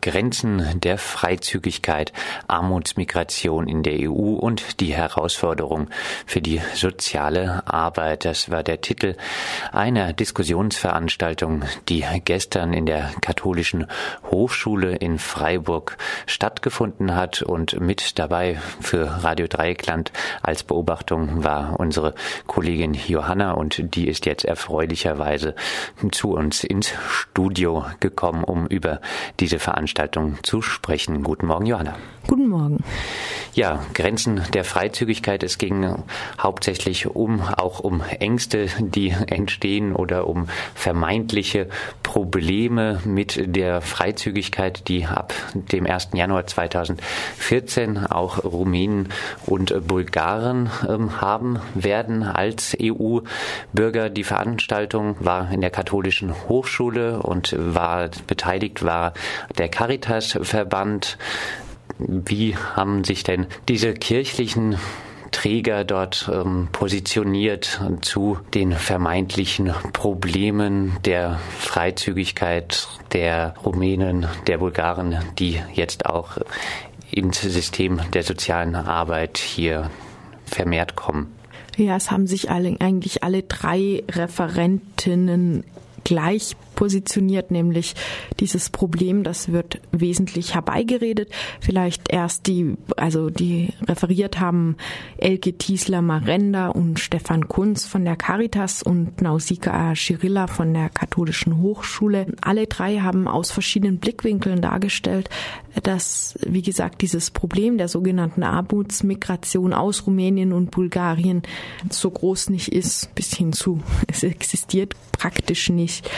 Grenzen der Freizügigkeit, Armutsmigration in der EU und die Herausforderung für die soziale Arbeit. Das war der Titel einer Diskussionsveranstaltung, die gestern in der Katholischen Hochschule in Freiburg stattgefunden hat und mit dabei für Radio Dreieckland als Beobachtung war unsere Kollegin Johanna und die ist jetzt erfreulicherweise zu uns ins Studio gekommen, um über diese Veranstaltung zu sprechen. Guten Morgen, Johanna. Guten Morgen. Ja, Grenzen der Freizügigkeit. Es ging hauptsächlich um, auch um Ängste, die entstehen oder um vermeintliche Probleme mit der Freizügigkeit, die ab dem 1. Januar 2014 auch Rumänen und Bulgaren ähm, haben werden als EU-Bürger. Die Veranstaltung war in der katholischen Hochschule und war beteiligt war der Caritas-Verband. Wie haben sich denn diese kirchlichen Träger dort ähm, positioniert zu den vermeintlichen Problemen der Freizügigkeit der Rumänen, der Bulgaren, die jetzt auch ins System der sozialen Arbeit hier vermehrt kommen. Ja, es haben sich alle, eigentlich alle drei Referentinnen gleich positioniert, nämlich dieses Problem, das wird wesentlich herbeigeredet. Vielleicht erst die, also die referiert haben Elke Tiesler Marenda und Stefan Kunz von der Caritas und Nausika Schirilla von der Katholischen Hochschule. Alle drei haben aus verschiedenen Blickwinkeln dargestellt, dass, wie gesagt, dieses Problem der sogenannten Armutsmigration aus Rumänien und Bulgarien so groß nicht ist, bis hin zu, es existiert praktisch nicht.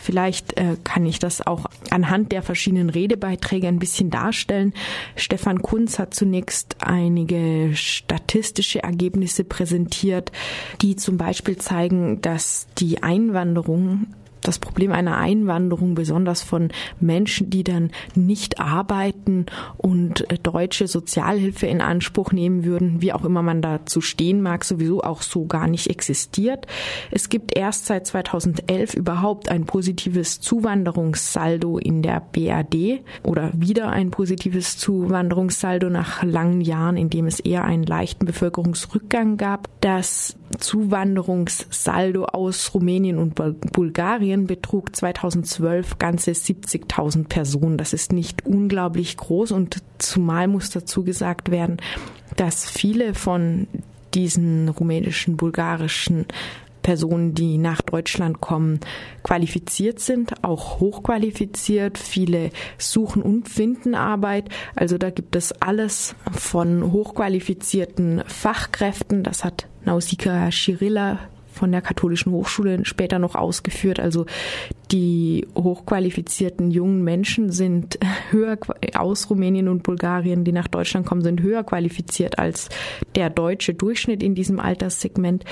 Vielleicht äh, kann ich das auch anhand der verschiedenen Redebeiträge ein bisschen darstellen. Stefan Kunz hat zunächst einige statistische Ergebnisse präsentiert, die zum Beispiel zeigen, dass die Einwanderung das Problem einer Einwanderung, besonders von Menschen, die dann nicht arbeiten und äh, deutsche Sozialhilfe in Anspruch nehmen würden, wie auch immer man dazu stehen mag, sowieso auch so gar nicht existiert. Es gibt erst seit 2011 überhaupt ein positives Zuwanderungssaldo in der BRD oder wieder ein positives Zuwanderungssaldo nach langen Jahren, in dem es eher einen leichten Bevölkerungsrückgang gab. Das Zuwanderungssaldo aus Rumänien und Bulgarien betrug 2012 ganze 70.000 Personen. Das ist nicht unglaublich groß und zumal muss dazu gesagt werden, dass viele von diesen rumänischen, bulgarischen Personen, die nach Deutschland kommen, qualifiziert sind, auch hochqualifiziert. Viele suchen und finden Arbeit. Also da gibt es alles von hochqualifizierten Fachkräften. Das hat Nausika Schirilla von der Katholischen Hochschule später noch ausgeführt. Also die hochqualifizierten jungen Menschen sind höher aus Rumänien und Bulgarien, die nach Deutschland kommen, sind höher qualifiziert als der deutsche Durchschnitt in diesem Alterssegment,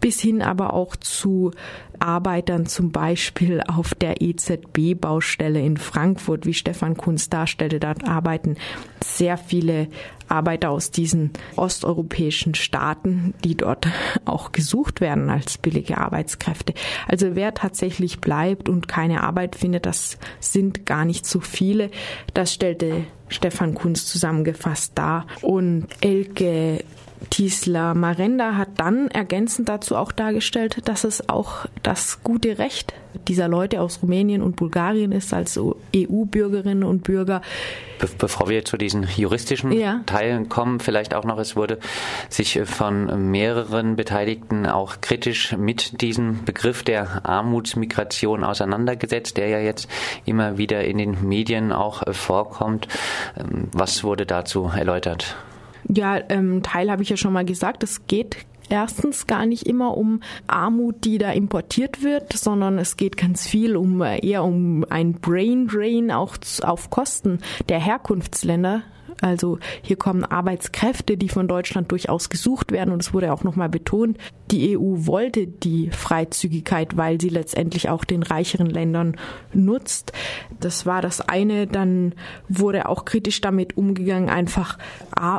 bis hin aber auch zu Arbeitern zum Beispiel auf der EZB-Baustelle in Frankfurt, wie Stefan Kunz darstellte. Dort arbeiten sehr viele Arbeiter aus diesen osteuropäischen Staaten, die dort auch gesucht werden als billige Arbeitskräfte. Also wer tatsächlich bleibt und keine Arbeit findet, das sind gar nicht so viele. Das stellte Stefan Kunz zusammengefasst dar. Und Elke Tisla Marenda hat dann ergänzend dazu auch dargestellt, dass es auch das gute Recht dieser Leute aus Rumänien und Bulgarien ist als EU-Bürgerinnen und Bürger. Be bevor wir zu diesen juristischen ja. Teilen kommen, vielleicht auch noch, es wurde sich von mehreren Beteiligten auch kritisch mit diesem Begriff der Armutsmigration auseinandergesetzt, der ja jetzt immer wieder in den Medien auch vorkommt. Ähm, was wurde dazu erläutert? Ja, ähm, Teil habe ich ja schon mal gesagt, es geht erstens gar nicht immer um Armut, die da importiert wird, sondern es geht ganz viel um eher um ein Brain Drain auch auf Kosten der Herkunftsländer Also hier kommen Arbeitskräfte, die von Deutschland durchaus gesucht werden und es wurde auch nochmal betont, die EU wollte die Freizügigkeit, weil sie letztendlich auch den reicheren Ländern nutzt. Das war das eine. Dann wurde auch kritisch damit umgegangen, einfach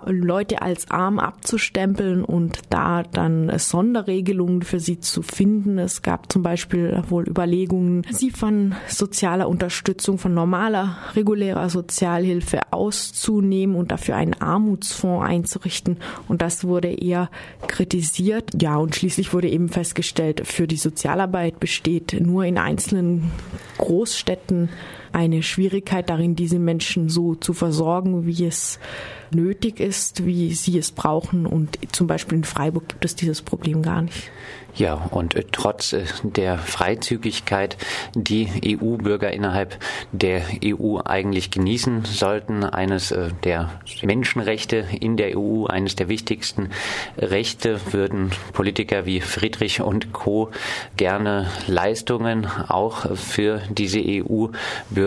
Leute als arm abzustempeln und da dann Sonderregelungen für sie zu finden. Es gab zum Beispiel wohl Überlegungen, sie von sozialer Unterstützung, von normaler, regulärer Sozialhilfe auszunehmen und dafür einen Armutsfonds einzurichten. Und das wurde eher kritisiert. Ja, und schließlich wurde eben festgestellt, für die Sozialarbeit besteht nur in einzelnen Großstädten eine Schwierigkeit darin, diese Menschen so zu versorgen, wie es nötig ist, wie sie es brauchen. Und zum Beispiel in Freiburg gibt es dieses Problem gar nicht. Ja, und äh, trotz äh, der Freizügigkeit, die EU-Bürger innerhalb der EU eigentlich genießen sollten, eines äh, der Menschenrechte in der EU, eines der wichtigsten Rechte, würden Politiker wie Friedrich und Co. gerne Leistungen auch für diese EU-Bürger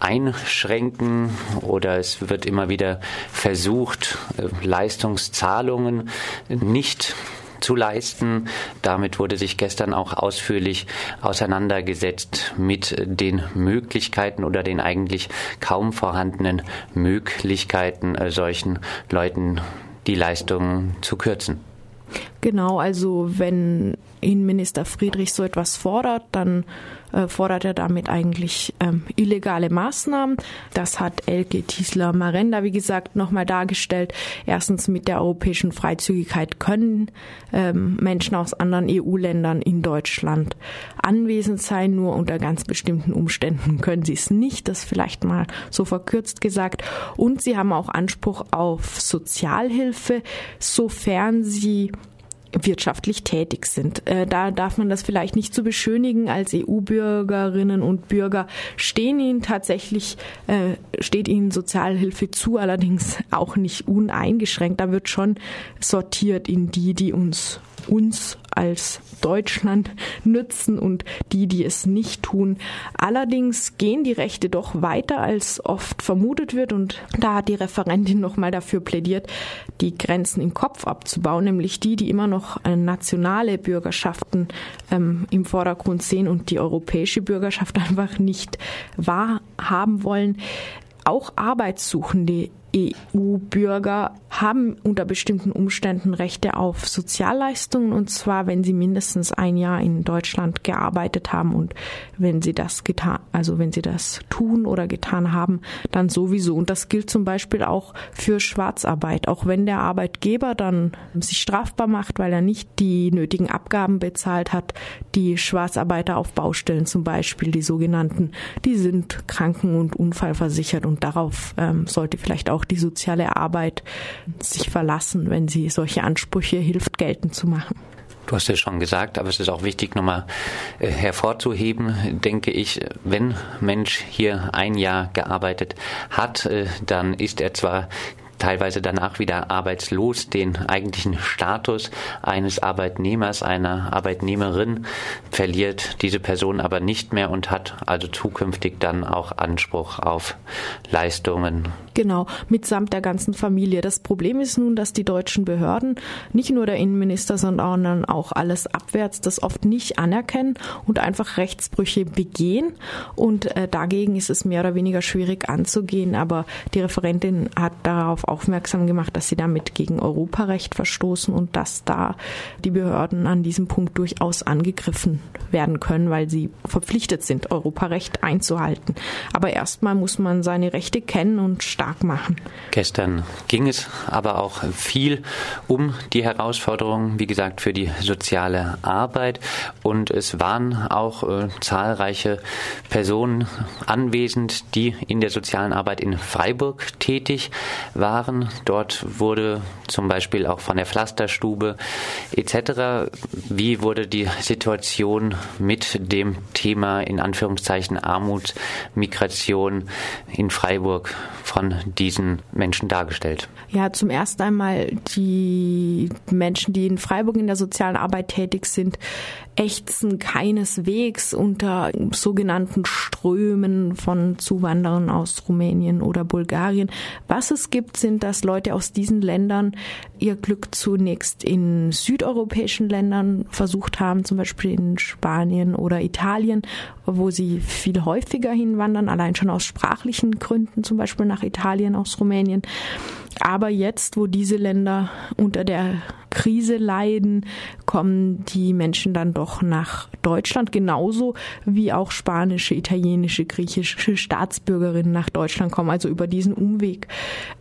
einschränken oder es wird immer wieder versucht, Leistungszahlungen nicht zu leisten. Damit wurde sich gestern auch ausführlich auseinandergesetzt mit den Möglichkeiten oder den eigentlich kaum vorhandenen Möglichkeiten, äh, solchen Leuten die Leistungen zu kürzen. Genau, also wenn Innenminister Friedrich so etwas fordert, dann äh, fordert er damit eigentlich ähm, illegale Maßnahmen. Das hat Elke Tiesler-Marenda, wie gesagt, nochmal dargestellt. Erstens mit der europäischen Freizügigkeit können ähm, Menschen aus anderen EU-Ländern in Deutschland anwesend sein, nur unter ganz bestimmten Umständen können sie es nicht. Das vielleicht mal so verkürzt gesagt. Und sie haben auch Anspruch auf Sozialhilfe, sofern sie wirtschaftlich tätig sind. Äh, da darf man das vielleicht nicht so beschönigen. Als EU-Bürgerinnen und Bürger stehen ihnen tatsächlich, äh, steht ihnen Sozialhilfe zu, allerdings auch nicht uneingeschränkt. Da wird schon sortiert in die, die uns uns als Deutschland nützen und die, die es nicht tun. Allerdings gehen die Rechte doch weiter, als oft vermutet wird und da hat die Referentin nochmal dafür plädiert, die Grenzen im Kopf abzubauen, nämlich die, die immer noch nationale Bürgerschaften ähm, im Vordergrund sehen und die europäische Bürgerschaft einfach nicht wahrhaben wollen. Auch Arbeitssuchende EU-Bürger haben unter bestimmten Umständen Rechte auf Sozialleistungen und zwar, wenn sie mindestens ein Jahr in Deutschland gearbeitet haben und wenn sie das getan, also wenn sie das tun oder getan haben, dann sowieso. Und das gilt zum Beispiel auch für Schwarzarbeit. Auch wenn der Arbeitgeber dann sich strafbar macht, weil er nicht die nötigen Abgaben bezahlt hat, die Schwarzarbeiter auf Baustellen zum Beispiel, die sogenannten, die sind kranken- und unfallversichert und darauf ähm, sollte vielleicht auch auch die soziale Arbeit sich verlassen, wenn sie solche Ansprüche hilft, geltend zu machen. Du hast es schon gesagt, aber es ist auch wichtig, nochmal äh, hervorzuheben, denke ich, wenn Mensch hier ein Jahr gearbeitet hat, äh, dann ist er zwar teilweise danach wieder arbeitslos den eigentlichen Status eines Arbeitnehmers, einer Arbeitnehmerin verliert diese Person aber nicht mehr und hat also zukünftig dann auch Anspruch auf Leistungen. Genau, mitsamt der ganzen Familie. Das Problem ist nun, dass die deutschen Behörden, nicht nur der Innenminister, sondern auch alles abwärts, das oft nicht anerkennen und einfach Rechtsbrüche begehen. Und äh, dagegen ist es mehr oder weniger schwierig anzugehen. Aber die Referentin hat darauf aufmerksam gemacht, dass sie damit gegen Europarecht verstoßen und dass da die Behörden an diesem Punkt durchaus angegriffen werden können, weil sie verpflichtet sind, Europarecht einzuhalten. Aber erstmal muss man seine Rechte kennen und stark machen. Gestern ging es aber auch viel um die Herausforderungen, wie gesagt, für die soziale Arbeit und es waren auch äh, zahlreiche Personen anwesend, die in der sozialen Arbeit in Freiburg tätig waren erfahren. Dort wurde zum Beispiel auch von der Pflasterstube etc. Wie wurde die Situation mit dem Thema in Anführungszeichen Armut, Migration in Freiburg von diesen Menschen dargestellt? Ja, zum ersten einmal die Menschen, die in Freiburg in der sozialen Arbeit tätig sind, ächzen keineswegs unter sogenannten Strömen von Zuwanderern aus Rumänien oder Bulgarien. Was es gibt, sind, dass Leute aus diesen Ländern ihr Glück zunächst in südeuropäischen Ländern versucht haben, zum Beispiel in Spanien oder Italien, wo sie viel häufiger hinwandern, allein schon aus sprachlichen Gründen, zum Beispiel nach Italien, aus Rumänien. Aber jetzt, wo diese Länder unter der Krise leiden, kommen die Menschen dann doch nach Deutschland, genauso wie auch spanische, italienische, griechische Staatsbürgerinnen nach Deutschland kommen, also über diesen Umweg.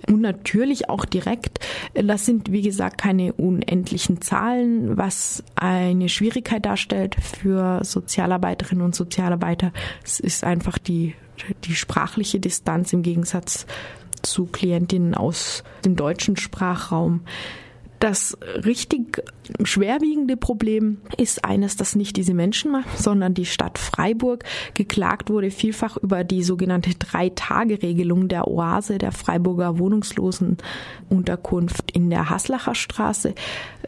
Und natürlich auch direkt. Das sind, wie gesagt, keine unendlichen Zahlen, was eine Schwierigkeit darstellt für Sozialarbeiterinnen und Sozialarbeiter. Es ist einfach die die sprachliche Distanz im Gegensatz zu Klientinnen aus dem deutschen Sprachraum. Das richtig schwerwiegende Problem ist eines, das nicht diese Menschen machen, sondern die Stadt Freiburg. Geklagt wurde vielfach über die sogenannte Drei-Tage-Regelung der Oase der Freiburger Wohnungslosenunterkunft in der Haslacher Straße.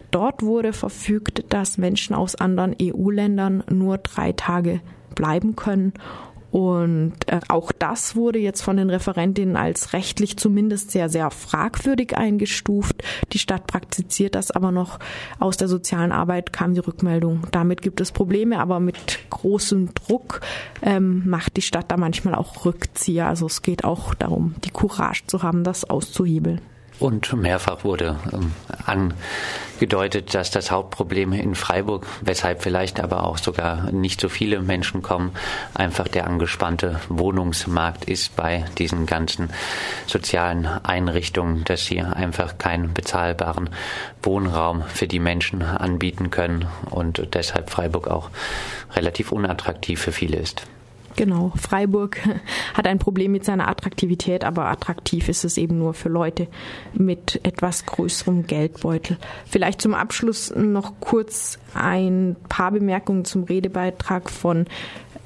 Dort wurde verfügt, dass Menschen aus anderen EU-Ländern nur drei Tage bleiben können und äh, auch das wurde jetzt von den Referentinnen als rechtlich zumindest sehr, sehr fragwürdig eingestuft. Die Stadt praktiziert das aber noch. Aus der sozialen Arbeit kam die Rückmeldung. Damit gibt es Probleme, aber mit großem Druck ähm, macht die Stadt da manchmal auch Rückzieher. Also es geht auch darum, die Courage zu haben, das auszuhebeln. Und mehrfach wurde ähm, angedeutet, dass das Hauptproblem in Freiburg, weshalb vielleicht aber auch sogar nicht so viele Menschen kommen, einfach der angespannte Wohnungsmarkt ist bei diesen ganzen sozialen Einrichtungen, dass sie einfach keinen bezahlbaren Wohnraum für die Menschen anbieten können und deshalb Freiburg auch relativ unattraktiv für viele ist. Genau, Freiburg hat ein Problem mit seiner Attraktivität, aber attraktiv ist es eben nur für Leute mit etwas größerem Geldbeutel. Vielleicht zum Abschluss noch kurz ein paar Bemerkungen zum Redebeitrag von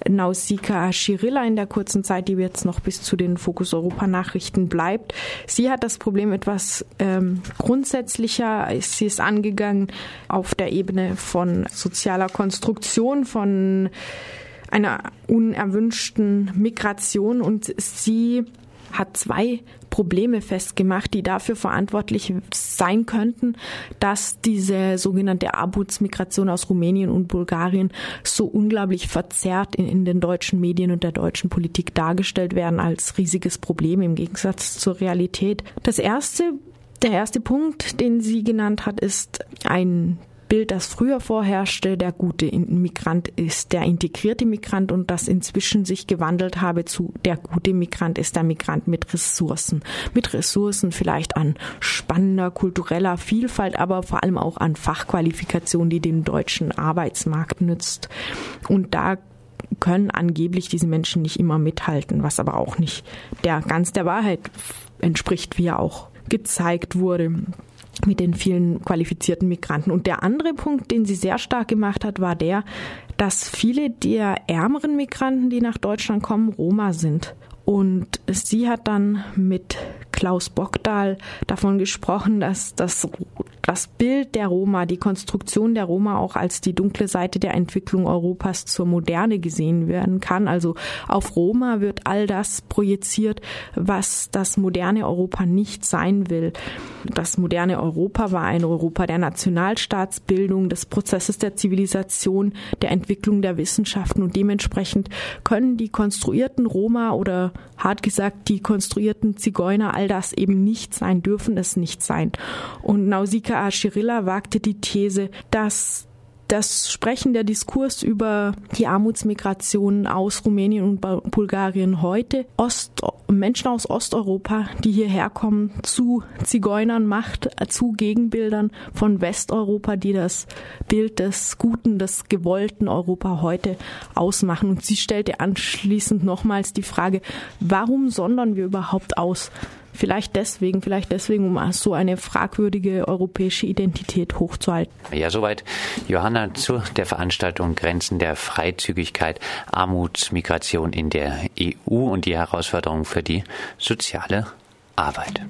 Nausika Schirilla in der kurzen Zeit, die jetzt noch bis zu den Fokus Europa Nachrichten bleibt. Sie hat das Problem etwas ähm, grundsätzlicher. Sie ist angegangen auf der Ebene von sozialer Konstruktion, von einer unerwünschten Migration und sie hat zwei Probleme festgemacht, die dafür verantwortlich sein könnten, dass diese sogenannte Armutsmigration aus Rumänien und Bulgarien so unglaublich verzerrt in, in, den deutschen Medien und der deutschen Politik dargestellt werden als riesiges Problem im Gegensatz zur Realität. Das erste der erste Punkt, den sie genannt hat, ist ein Bild, das früher vorherrschte, der gute Migrant ist der integrierte Migrant und das inzwischen sich gewandelt habe zu der gute Migrant ist der Migrant mit Ressourcen. Mit Ressourcen vielleicht an spannender kultureller Vielfalt, aber vor allem auch an Fachqualifikation, die dem deutschen Arbeitsmarkt nützt. Und da können angeblich diese Menschen nicht immer mithalten, was aber auch nicht der ganz der Wahrheit entspricht, wie ja auch gezeigt wurde mit den vielen qualifizierten Migranten. Und der andere Punkt, den sie sehr stark gemacht hat, war der, dass viele der ärmeren Migranten, die nach Deutschland kommen, Roma sind. Und sie hat dann mit Klaus Bockdahl davon gesprochen, dass das, das Bild der Roma, die Konstruktion der Roma auch als die dunkle Seite der Entwicklung Europas zur Moderne gesehen werden kann. Also auf Roma wird all das projiziert, was das moderne Europa nicht sein will. Das moderne Europa war ein Europa der Nationalstaatsbildung, des Prozesses der Zivilisation, der Entwicklung der Wissenschaften und dementsprechend können die konstruierten Roma oder hart gesagt die konstruierten Zigeuner all das eben nicht sein, dürfen es nicht sein. Und Nausicaa Schirilla wagte die These, dass das Sprechen der Diskurs über die Armutsmigration aus Rumänien und Bulgarien heute Ost, Menschen aus Osteuropa, die hierher kommen, zu Zigeunern macht, zu Gegenbildern von Westeuropa, die das Bild des guten, des gewollten Europa heute ausmachen. Und sie stellte anschließend nochmals die Frage, warum sondern wir überhaupt aus? Vielleicht deswegen, vielleicht deswegen, um so eine fragwürdige europäische Identität hochzuhalten. Ja, soweit Johanna zu der Veranstaltung Grenzen der Freizügigkeit, Armutsmigration in der EU und die Herausforderungen für die soziale Arbeit.